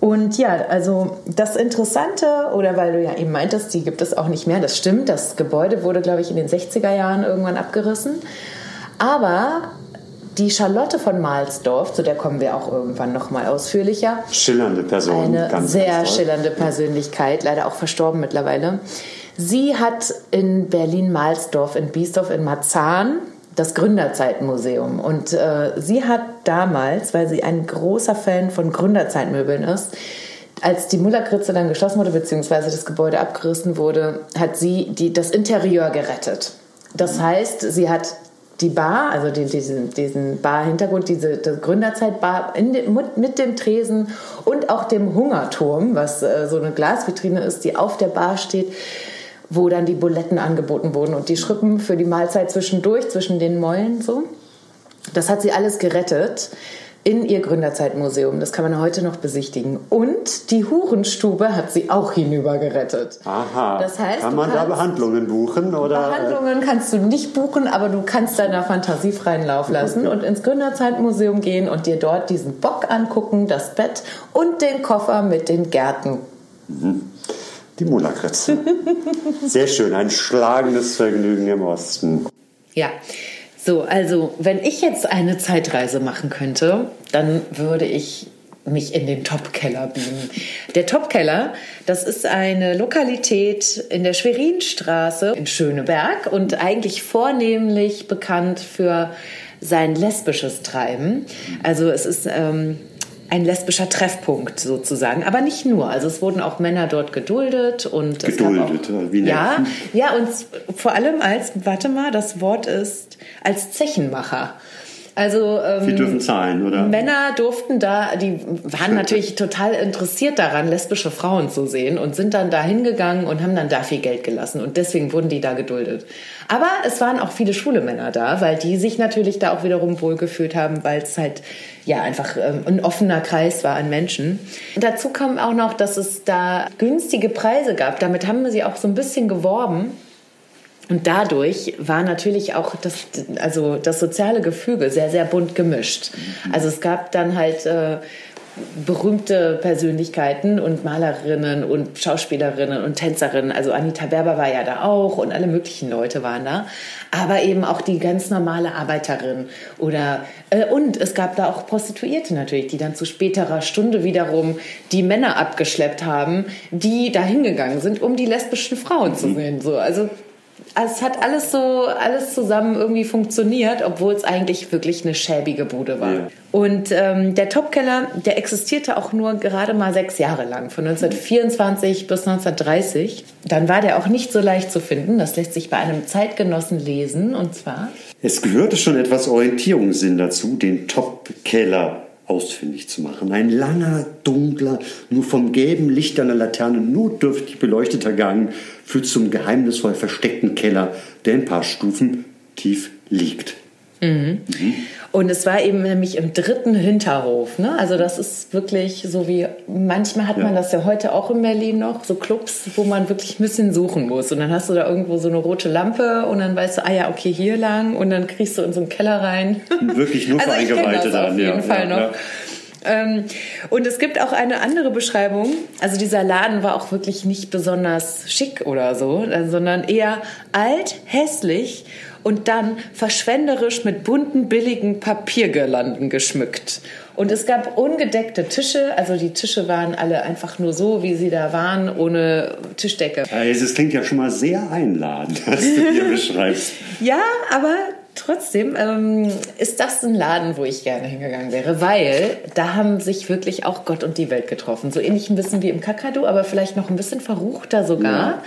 Und ja, also das Interessante, oder weil du ja eben meintest, die gibt es auch nicht mehr, das stimmt, das Gebäude wurde, glaube ich, in den 60er Jahren irgendwann abgerissen. Aber die Charlotte von Mahlsdorf, zu der kommen wir auch irgendwann nochmal ausführlicher, Schillernde Person. eine ganz, sehr ganz schillernde Persönlichkeit, leider auch verstorben mittlerweile. Sie hat in Berlin-Mahlsdorf, in Biesdorf, in Marzahn das Gründerzeitmuseum. Und äh, sie hat damals, weil sie ein großer Fan von Gründerzeitmöbeln ist, als die Mullerkritze dann geschlossen wurde, beziehungsweise das Gebäude abgerissen wurde, hat sie die, das Interieur gerettet. Das heißt, sie hat die Bar, also die, diesen, diesen Bar-Hintergrund, diese die Gründerzeitbar mit, dem Tresen und auch dem Hungerturm, was äh, so eine Glasvitrine ist, die auf der Bar steht, wo dann die Buletten angeboten wurden und die Schrippen für die Mahlzeit zwischendurch, zwischen den Mäulen so. Das hat sie alles gerettet in ihr Gründerzeitmuseum. Das kann man heute noch besichtigen. Und die Hurenstube hat sie auch hinüber gerettet. Aha. Das heißt, Kann man da Behandlungen buchen? Oder? Behandlungen kannst du nicht buchen, aber du kannst deiner Fantasie freien Lauf lassen und ins Gründerzeitmuseum gehen und dir dort diesen Bock angucken, das Bett und den Koffer mit den Gärten. Die Mullerkritze. [laughs] Sehr schön. Ein schlagendes Vergnügen im Osten. Ja, so, also wenn ich jetzt eine Zeitreise machen könnte, dann würde ich mich in den Topkeller beamen. Der Topkeller, das ist eine Lokalität in der Schwerinstraße in Schöneberg und eigentlich vornehmlich bekannt für sein lesbisches Treiben. Also es ist ähm, ein lesbischer Treffpunkt sozusagen, aber nicht nur. Also es wurden auch Männer dort geduldet und Geduldet, auch, wie ja, ja und vor allem als warte mal, das Wort ist als Zechenmacher. Also ähm, Sie dürfen zahlen, oder? Männer durften da, die waren natürlich total interessiert daran, lesbische Frauen zu sehen und sind dann da hingegangen und haben dann da viel Geld gelassen und deswegen wurden die da geduldet. Aber es waren auch viele schwule Männer da, weil die sich natürlich da auch wiederum wohlgefühlt haben, weil es halt ja einfach ähm, ein offener Kreis war an Menschen. Und dazu kam auch noch, dass es da günstige Preise gab. Damit haben sie auch so ein bisschen geworben. Und dadurch war natürlich auch das, also das soziale Gefüge sehr, sehr bunt gemischt. Also es gab dann halt äh, berühmte Persönlichkeiten und Malerinnen und Schauspielerinnen und Tänzerinnen. Also Anita Berber war ja da auch und alle möglichen Leute waren da. Aber eben auch die ganz normale Arbeiterin oder äh, und es gab da auch Prostituierte natürlich, die dann zu späterer Stunde wiederum die Männer abgeschleppt haben, die da hingegangen sind, um die lesbischen Frauen zu sehen. So, also es hat alles so, alles zusammen irgendwie funktioniert, obwohl es eigentlich wirklich eine schäbige Bude war. Ja. Und ähm, der Topkeller, der existierte auch nur gerade mal sechs Jahre lang, von 1924 bis 1930. Dann war der auch nicht so leicht zu finden. Das lässt sich bei einem Zeitgenossen lesen, und zwar. Es gehörte schon etwas Orientierungssinn dazu, den Topkeller ausfindig zu machen. Ein langer, dunkler, nur vom gelben Licht einer Laterne notdürftig beleuchteter Gang führt zum geheimnisvoll versteckten Keller, der ein paar Stufen tief liegt. Mhm. Mhm. Und es war eben nämlich im dritten Hinterhof. Ne? Also das ist wirklich so wie, manchmal hat ja. man das ja heute auch in Berlin noch, so Clubs, wo man wirklich ein bisschen suchen muss. Und dann hast du da irgendwo so eine rote Lampe und dann weißt du, ah ja, okay, hier lang und dann kriegst du in so einen Keller rein. Wirklich nur [laughs] für also Eingeweihte dann. Auf jeden ja, Fall ja, noch. Ähm, und es gibt auch eine andere Beschreibung. Also dieser Laden war auch wirklich nicht besonders schick oder so, sondern eher alt, hässlich und dann verschwenderisch mit bunten, billigen Papiergirlanden geschmückt. Und es gab ungedeckte Tische, also die Tische waren alle einfach nur so, wie sie da waren, ohne Tischdecke. Also es klingt ja schon mal sehr einladend, [laughs] was du hier beschreibst. Ja, aber trotzdem ähm, ist das ein Laden, wo ich gerne hingegangen wäre, weil da haben sich wirklich auch Gott und die Welt getroffen. So ähnlich ein bisschen wie im Kakadu, aber vielleicht noch ein bisschen verruchter sogar. Ja.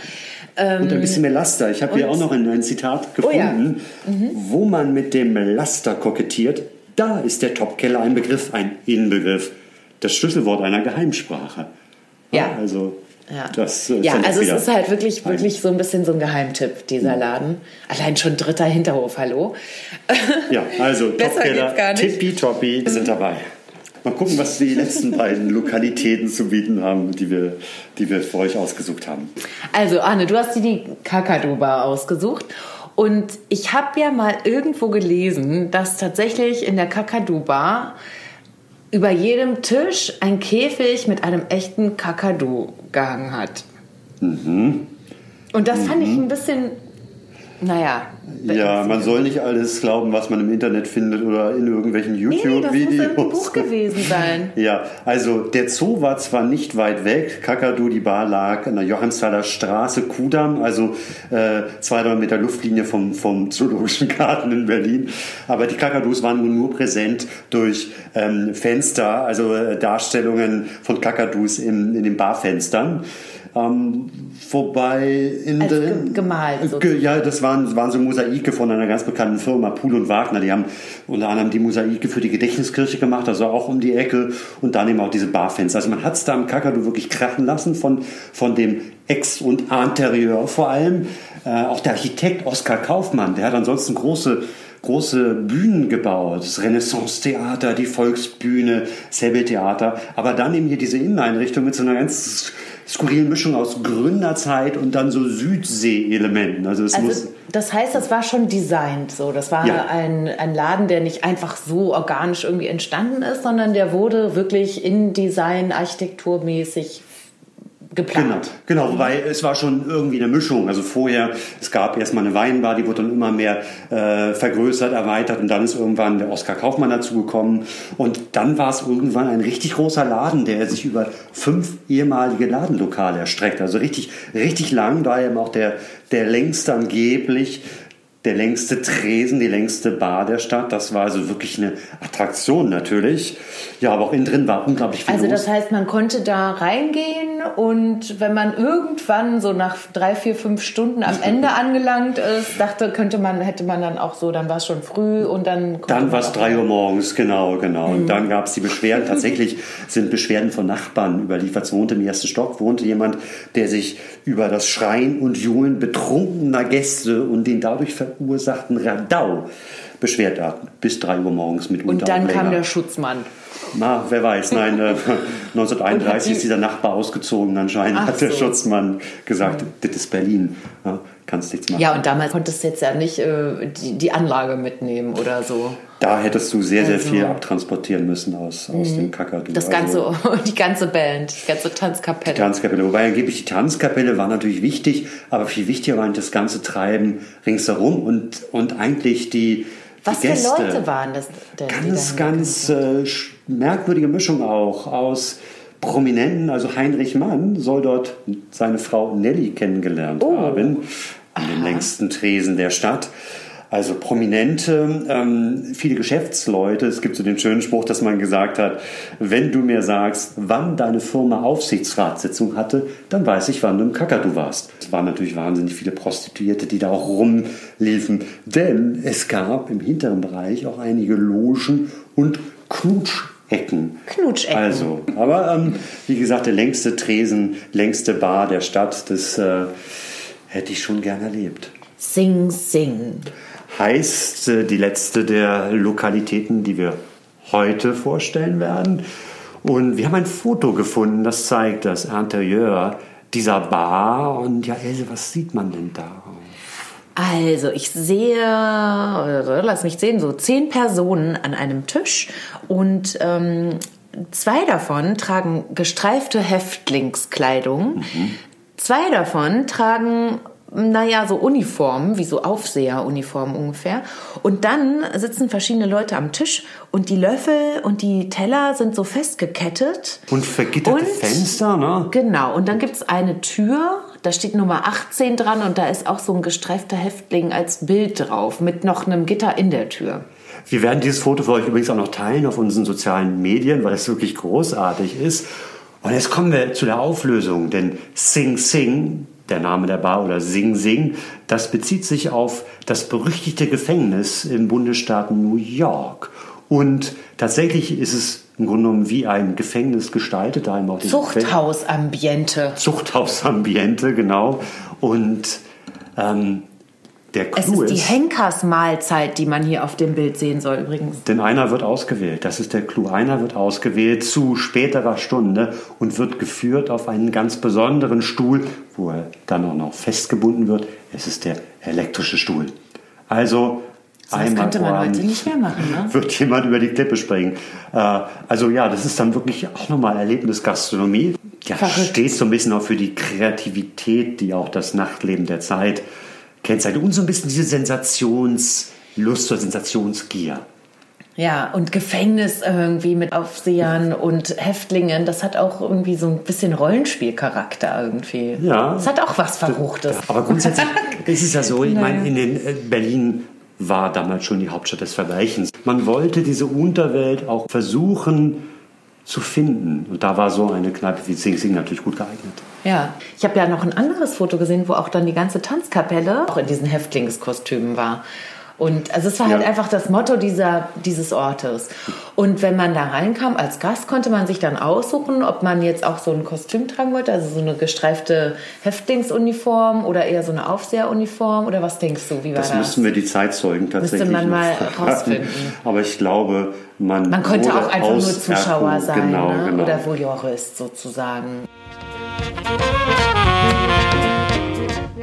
Ähm, und ein bisschen mehr Laster. Ich habe hier auch noch ein, ein Zitat gefunden, oh ja. mhm. wo man mit dem Laster kokettiert. Da ist der Topkeller ein Begriff, ein Inbegriff, das Schlüsselwort einer Geheimsprache. Ja. Also ja, das, äh, ja also es ist halt wirklich, wirklich so ein bisschen so ein Geheimtipp, dieser Laden. Allein schon dritter Hinterhof, hallo. Ja, also [laughs] Topkeller, tippitoppi sind dabei. Mal gucken, was die letzten beiden Lokalitäten zu bieten haben, die wir, die wir für euch ausgesucht haben. Also Arne, du hast dir die Kakadu-Bar ausgesucht. Und ich habe ja mal irgendwo gelesen, dass tatsächlich in der Kakadu-Bar über jedem Tisch ein Käfig mit einem echten Kakadu gehangen hat. Mhm. Und das fand ich mhm. ein bisschen naja. Ja, man soll nicht alles glauben, was man im Internet findet oder in irgendwelchen YouTube-Videos. Nee, das muss ein Buch gewesen sein. [laughs] Ja, also der Zoo war zwar nicht weit weg. Kakadu, die Bar lag an der Johannsthaler Straße, Kudamm, also äh, 200 Meter Luftlinie vom, vom Zoologischen [laughs] Garten in Berlin. Aber die Kakadus waren nur präsent durch ähm, Fenster, also äh, Darstellungen von Kakadus in, in den Barfenstern. Ähm, wobei in also ge gemalt. Ge ja, das waren, waren so Mosaike von einer ganz bekannten Firma, Pool und Wagner. Die haben unter anderem die Mosaike für die Gedächtniskirche gemacht, also auch um die Ecke und dann eben auch diese Barfenster. Also man hat es da im Kakadu wirklich krachen lassen von, von dem Ex- und Interieur vor allem. Äh, auch der Architekt Oskar Kaufmann, der hat ansonsten große große Bühnen gebaut, das Renaissance-Theater, die Volksbühne, Säbeltheater, aber dann eben hier diese Inneneinrichtung mit so einer ganz skurrilen Mischung aus Gründerzeit und dann so Südsee-Elementen. Also, es also muss das heißt, das war schon designt so. Das war ja. ein, ein Laden, der nicht einfach so organisch irgendwie entstanden ist, sondern der wurde wirklich in Design, architekturmäßig geplant. Genau, genau, wobei es war schon irgendwie eine Mischung. Also vorher, es gab erstmal eine Weinbar, die wurde dann immer mehr äh, vergrößert, erweitert und dann ist irgendwann der Oskar Kaufmann dazugekommen und dann war es irgendwann ein richtig großer Laden, der sich über fünf ehemalige Ladenlokale erstreckt. Also richtig, richtig lang, da eben auch der, der längste angeblich der längste Tresen, die längste Bar der Stadt. Das war also wirklich eine Attraktion natürlich. Ja, aber auch innen drin war unglaublich viel Also los. das heißt, man konnte da reingehen und wenn man irgendwann so nach drei, vier, fünf Stunden am Ende [laughs] angelangt ist, dachte, könnte man, hätte man dann auch so, dann war es schon früh und dann... Dann war es drei Uhr morgens, genau, genau. Mhm. Und dann gab es die Beschwerden. Tatsächlich sind Beschwerden von Nachbarn überliefert. Es wohnte im ersten Stock, wohnte jemand, der sich über das Schreien und Johlen betrunkener Gäste und den dadurch verursachten Radau beschwert hat. Bis 3 Uhr morgens mit Und dann kam der Schutzmann. Na, wer weiß. Nein, äh, [laughs] 1931 ist dieser Nachbar ausgezogen. Anscheinend Ach hat der so. Schutzmann gesagt, das ist Berlin. Ja, kannst nichts machen. Ja, und damals konntest du jetzt ja nicht äh, die, die Anlage mitnehmen oder so. Da hättest du sehr, sehr Also- viel abtransportieren müssen aus, aus dem Kakadu. Das Also- ganze, [laughs] die ganze Band, die ganze Tanzkapelle. Tanzkapelle. Wobei angeblich die Tanzkapelle war natürlich wichtig, aber viel wichtiger war das ganze Treiben ringsherum und, und eigentlich die, Was für Leute waren das denn? Ganz, ganz äh, merkwürdige Mischung auch aus Prominenten. Also Heinrich Mann soll dort seine Frau Nelly kennengelernt Oh. haben, an den längsten Tresen der Stadt. Also Prominente, ähm, viele Geschäftsleute. Es gibt so den schönen Spruch, dass man gesagt hat, wenn du mir sagst, wann deine Firma Aufsichtsratssitzung hatte, dann weiß ich, wann du im Kakadu warst. Es waren natürlich wahnsinnig viele Prostituierte, die da auch rumliefen. Denn es gab im hinteren Bereich auch einige Logen und Knutschecken. Knutschecken. Also, aber ähm, wie gesagt, der längste Tresen, längste Bar der Stadt, das äh, hätte ich schon gern erlebt. Sing, sing. Heißt äh, die letzte der Lokalitäten, die wir heute vorstellen werden. Und wir haben ein Foto gefunden, das zeigt das Interieur dieser Bar. Und ja, Else, was sieht man denn da? Also, ich sehe, äh, lass mich sehen, so zehn Personen an einem Tisch und ähm, zwei davon tragen gestreifte Häftlingskleidung. Zwei davon tragen, naja, so Uniformen, wie so Aufseheruniformen ungefähr. Und dann sitzen verschiedene Leute am Tisch und die Löffel und die Teller sind so festgekettet. Und vergitterte Und- Fenster, ne? Genau, und dann gibt's eine Tür, da steht Nummer 18 dran und da ist auch so ein gestreifter Häftling als Bild drauf mit noch einem Gitter in der Tür. Wir werden dieses Foto für euch übrigens auch noch teilen auf unseren sozialen Medien, weil es wirklich großartig ist. Und jetzt kommen wir zu der Auflösung, denn Sing Sing, der Name der Bar, oder Sing Sing, das bezieht sich auf das berüchtigte Gefängnis im Bundesstaat New York. Und tatsächlich ist es im Grunde genommen wie ein Gefängnis gestaltet, Zuchthausambiente. Zuchthausambiente, genau. Und ähm, der Es Clou ist die Henkersmahlzeit, die man hier auf dem Bild sehen soll übrigens. Denn einer wird ausgewählt, das ist der Clou. Einer wird ausgewählt zu späterer Stunde und wird geführt auf einen ganz besonderen Stuhl, wo er dann auch noch festgebunden wird. Es ist der elektrische Stuhl. Also Das einmal könnte man heute nicht mehr machen, ne? [laughs] wird jemand über die Klippe springen. Äh, also ja, das ist dann wirklich auch nochmal Erlebnisgastronomie. Ja, Verrückt. steht so ein bisschen auch für die Kreativität, die auch das Nachtleben der Zeit kennzeichnet. Und so ein bisschen diese Sensationslust oder Sensationsgier. Ja, und Gefängnis irgendwie mit Aufsehern und Häftlingen, das hat auch irgendwie so ein bisschen Rollenspielcharakter irgendwie. Ja. Das hat auch was Verruchtes. Aber grundsätzlich [laughs] ist es ja so, ich meine, in den äh, Berlin war damals schon die Hauptstadt des Verbrechens. Man wollte diese Unterwelt auch versuchen zu finden. Und da war so eine Kneipe wie Sing Sing natürlich gut geeignet. Ja, ich habe ja noch ein anderes Foto gesehen, wo auch dann die ganze Tanzkapelle auch in diesen Häftlingskostümen war. Und also es war halt Ja. einfach das Motto dieser, dieses Ortes. Und wenn man da reinkam als Gast, konnte man sich dann aussuchen, ob man jetzt auch so ein Kostüm tragen wollte, also so eine gestreifte Häftlingsuniform oder eher so eine Aufseheruniform oder was denkst du, wie war Das das? müssten wir die Zeitzeugen tatsächlich man noch mal fragen. rausfinden. Aber ich glaube, man man könnte wurde auch einfach nur. Zuschauer sein Genau, ne? genau. oder Voyeurist sozusagen.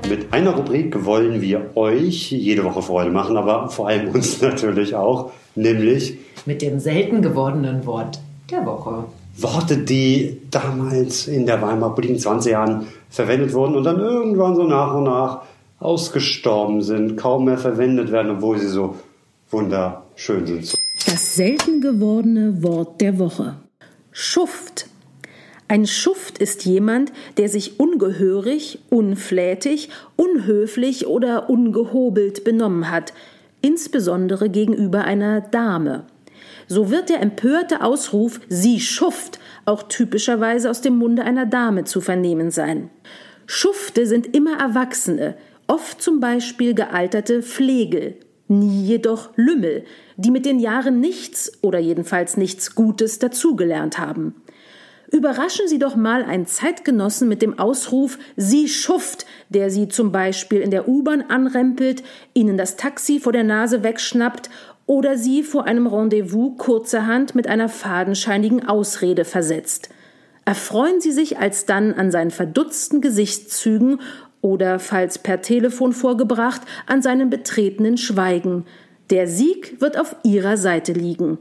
Mit einer Rubrik wollen wir euch jede Woche Freude machen, aber vor allem uns [laughs] natürlich auch, nämlich Mit dem selten gewordenen Wort der Woche. Worte, die damals in der Weimarer Politik in den 20 Jahren verwendet wurden und dann irgendwann so nach und nach ausgestorben sind, kaum mehr verwendet werden, obwohl sie so wunderschön sind. Das selten gewordene Wort der Woche. Schuft. Ein Schuft ist jemand, der sich ungehörig, unflätig, unhöflich oder ungehobelt benommen hat, insbesondere gegenüber einer Dame. So wird der empörte Ausruf Sie Schuft auch typischerweise aus dem Munde einer Dame zu vernehmen sein. Schufte sind immer Erwachsene, oft zum Beispiel gealterte Flegel, nie jedoch Lümmel, die mit den Jahren nichts oder jedenfalls nichts Gutes dazugelernt haben. Überraschen Sie doch mal einen Zeitgenossen mit dem Ausruf Sie Schuft, der Sie zum Beispiel in der U-Bahn anrempelt, Ihnen das Taxi vor der Nase wegschnappt oder Sie vor einem Rendezvous kurzerhand mit einer fadenscheinigen Ausrede versetzt. Erfreuen Sie sich alsdann an seinen verdutzten Gesichtszügen oder falls per Telefon vorgebracht, an seinem betretenen Schweigen. Der Sieg wird auf ihrer Seite liegen.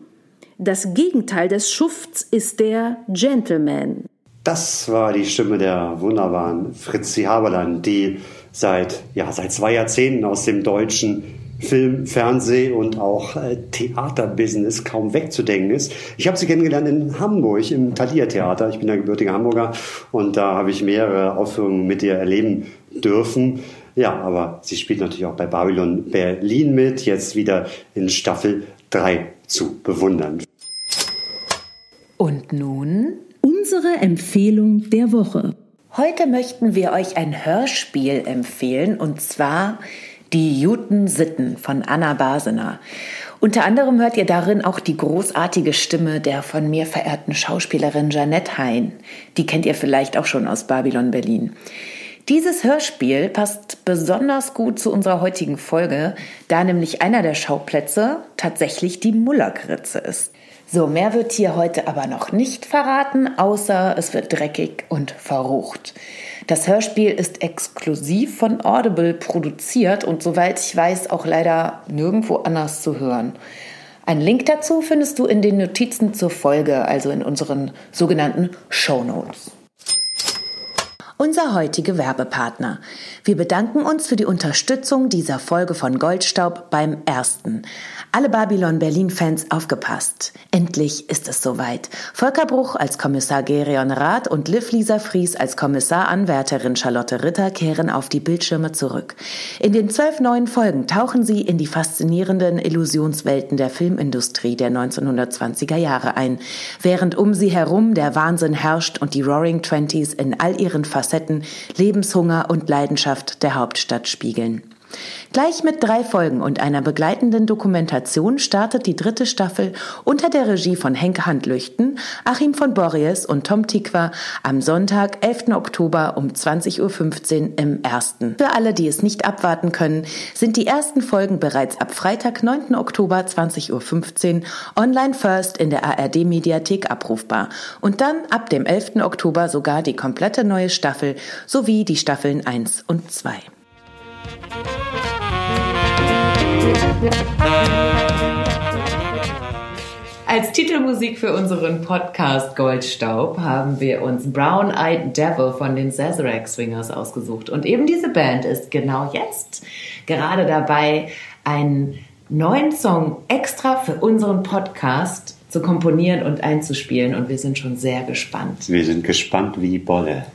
Das Gegenteil des Schufts ist der Gentleman. Das war die Stimme der wunderbaren Fritzi Haberland, die seit, ja, seit zwei Jahrzehnten aus dem deutschen Film, Fernseh und auch äh, Theaterbusiness kaum wegzudenken ist. Ich habe sie kennengelernt in Hamburg im Thalia Theater. Ich bin der gebürtige Hamburger und da habe ich mehrere Aufführungen mit ihr erleben dürfen. Ja, aber sie spielt natürlich auch bei Babylon Berlin mit, jetzt wieder in Staffel 3 zu bewundern. Und nun unsere Empfehlung der Woche. Heute möchten wir euch ein Hörspiel empfehlen und zwar die Juten Sitten von Anna Basener. Unter anderem hört ihr darin auch die großartige Stimme der von mir verehrten Schauspielerin Janette Hein. Die kennt ihr vielleicht auch schon aus Babylon Berlin. Dieses Hörspiel passt besonders gut zu unserer heutigen Folge, da nämlich einer der Schauplätze tatsächlich die Mullergritze ist. So, mehr wird hier heute aber noch nicht verraten, außer es wird dreckig und verrucht. Das Hörspiel ist exklusiv von Audible produziert und soweit ich weiß auch leider nirgendwo anders zu hören. Einen Link dazu findest du in den Notizen zur Folge, also in unseren sogenannten Show Notes unser heutiger Werbepartner. Wir bedanken uns für die Unterstützung dieser Folge von Goldstaub beim ersten. Alle Babylon Berlin-Fans aufgepasst. Endlich ist es soweit. Volker Bruch als Kommissar Gerion Rath und Liv Lisa Fries als Kommissaranwärterin Charlotte Ritter kehren auf die Bildschirme zurück. In den zwölf neuen Folgen tauchen sie in die faszinierenden Illusionswelten der Filmindustrie der 1920er Jahre ein, während um sie herum der Wahnsinn herrscht und die Roaring Twenties in all ihren Facetten Facetten Lebenshunger und Leidenschaft der Hauptstadt spiegeln. Gleich mit drei Folgen und einer begleitenden Dokumentation startet die dritte Staffel unter der Regie von Henke Handlüchten, Achim von Borries und Tom Tikwa am Sonntag, 11. Oktober um 20.15 Uhr im ersten. Für alle, die es nicht abwarten können, sind die ersten Folgen bereits ab Freitag, 9. Oktober 20.15 Uhr online first in der ARD Mediathek abrufbar und dann ab dem 11. Oktober sogar die komplette neue Staffel sowie die Staffeln 1 und 2. Als Titelmusik für unseren Podcast Goldstaub haben wir uns Brown Eyed Devil von den Sazerac Swingers ausgesucht. Und eben diese Band ist genau jetzt gerade dabei, einen neuen Song extra für unseren Podcast zu komponieren und einzuspielen. Und wir sind schon sehr gespannt. Wir sind gespannt wie Bolle.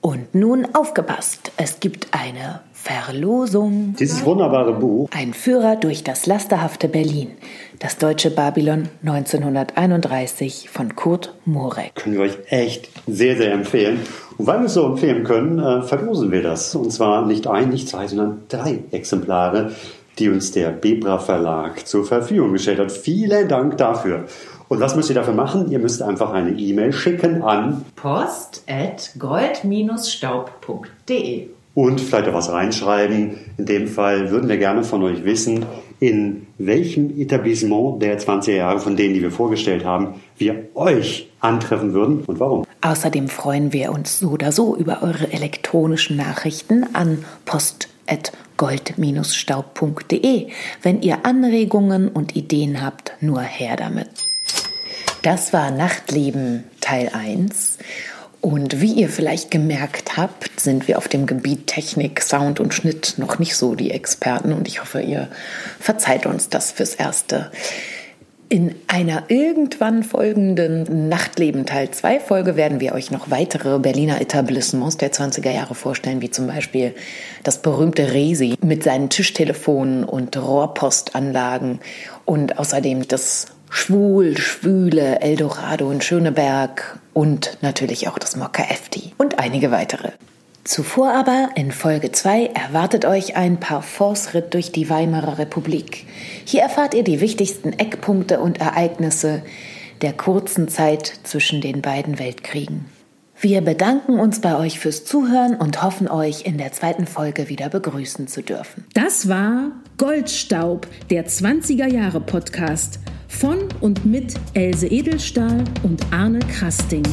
Und nun aufgepasst, es gibt eine Verlosung. Dieses wunderbare Buch. Ein Führer durch das lasterhafte Berlin. Das deutsche Babylon 1931 von Kurt Morek. Können wir euch echt sehr, sehr empfehlen. Und weil wir es so empfehlen können, äh, verlosen wir das. Und zwar nicht ein, nicht zwei, sondern drei Exemplare, die uns der Bebra Verlag zur Verfügung gestellt hat. Vielen Dank dafür. Und was müsst ihr dafür machen? Ihr müsst einfach eine E-Mail schicken an post.gold-staub.de und vielleicht auch was reinschreiben. In dem Fall würden wir gerne von euch wissen, in welchem Etablissement der 20er Jahre, von denen, die wir vorgestellt haben, wir euch antreffen würden und warum. Außerdem freuen wir uns so oder so über eure elektronischen Nachrichten an post.gold-staub.de. Wenn ihr Anregungen und Ideen habt, nur her damit. Das war Nachtleben Teil 1. Und wie ihr vielleicht gemerkt habt, sind wir auf dem Gebiet Technik, Sound und Schnitt noch nicht so die Experten und ich hoffe, ihr verzeiht uns das fürs Erste. In einer irgendwann folgenden Nachtleben Teil 2 Folge werden wir euch noch weitere Berliner Etablissements der 20er Jahre vorstellen, wie zum Beispiel das berühmte Resi mit seinen Tischtelefonen und Rohrpostanlagen und außerdem das Schwul, Schwüle, Eldorado in Schöneberg und natürlich auch das Mokka FD und einige weitere. Zuvor aber in Folge 2 erwartet euch ein Parforce-Ritt durch die Weimarer Republik. Hier erfahrt ihr die wichtigsten Eckpunkte und Ereignisse der kurzen Zeit zwischen den beiden Weltkriegen. Wir bedanken uns bei euch fürs Zuhören und hoffen euch in der zweiten Folge wieder begrüßen zu dürfen. Das war Goldstaub, der 20er Jahre Podcast von und mit Else Edelstahl und Arne Krasting.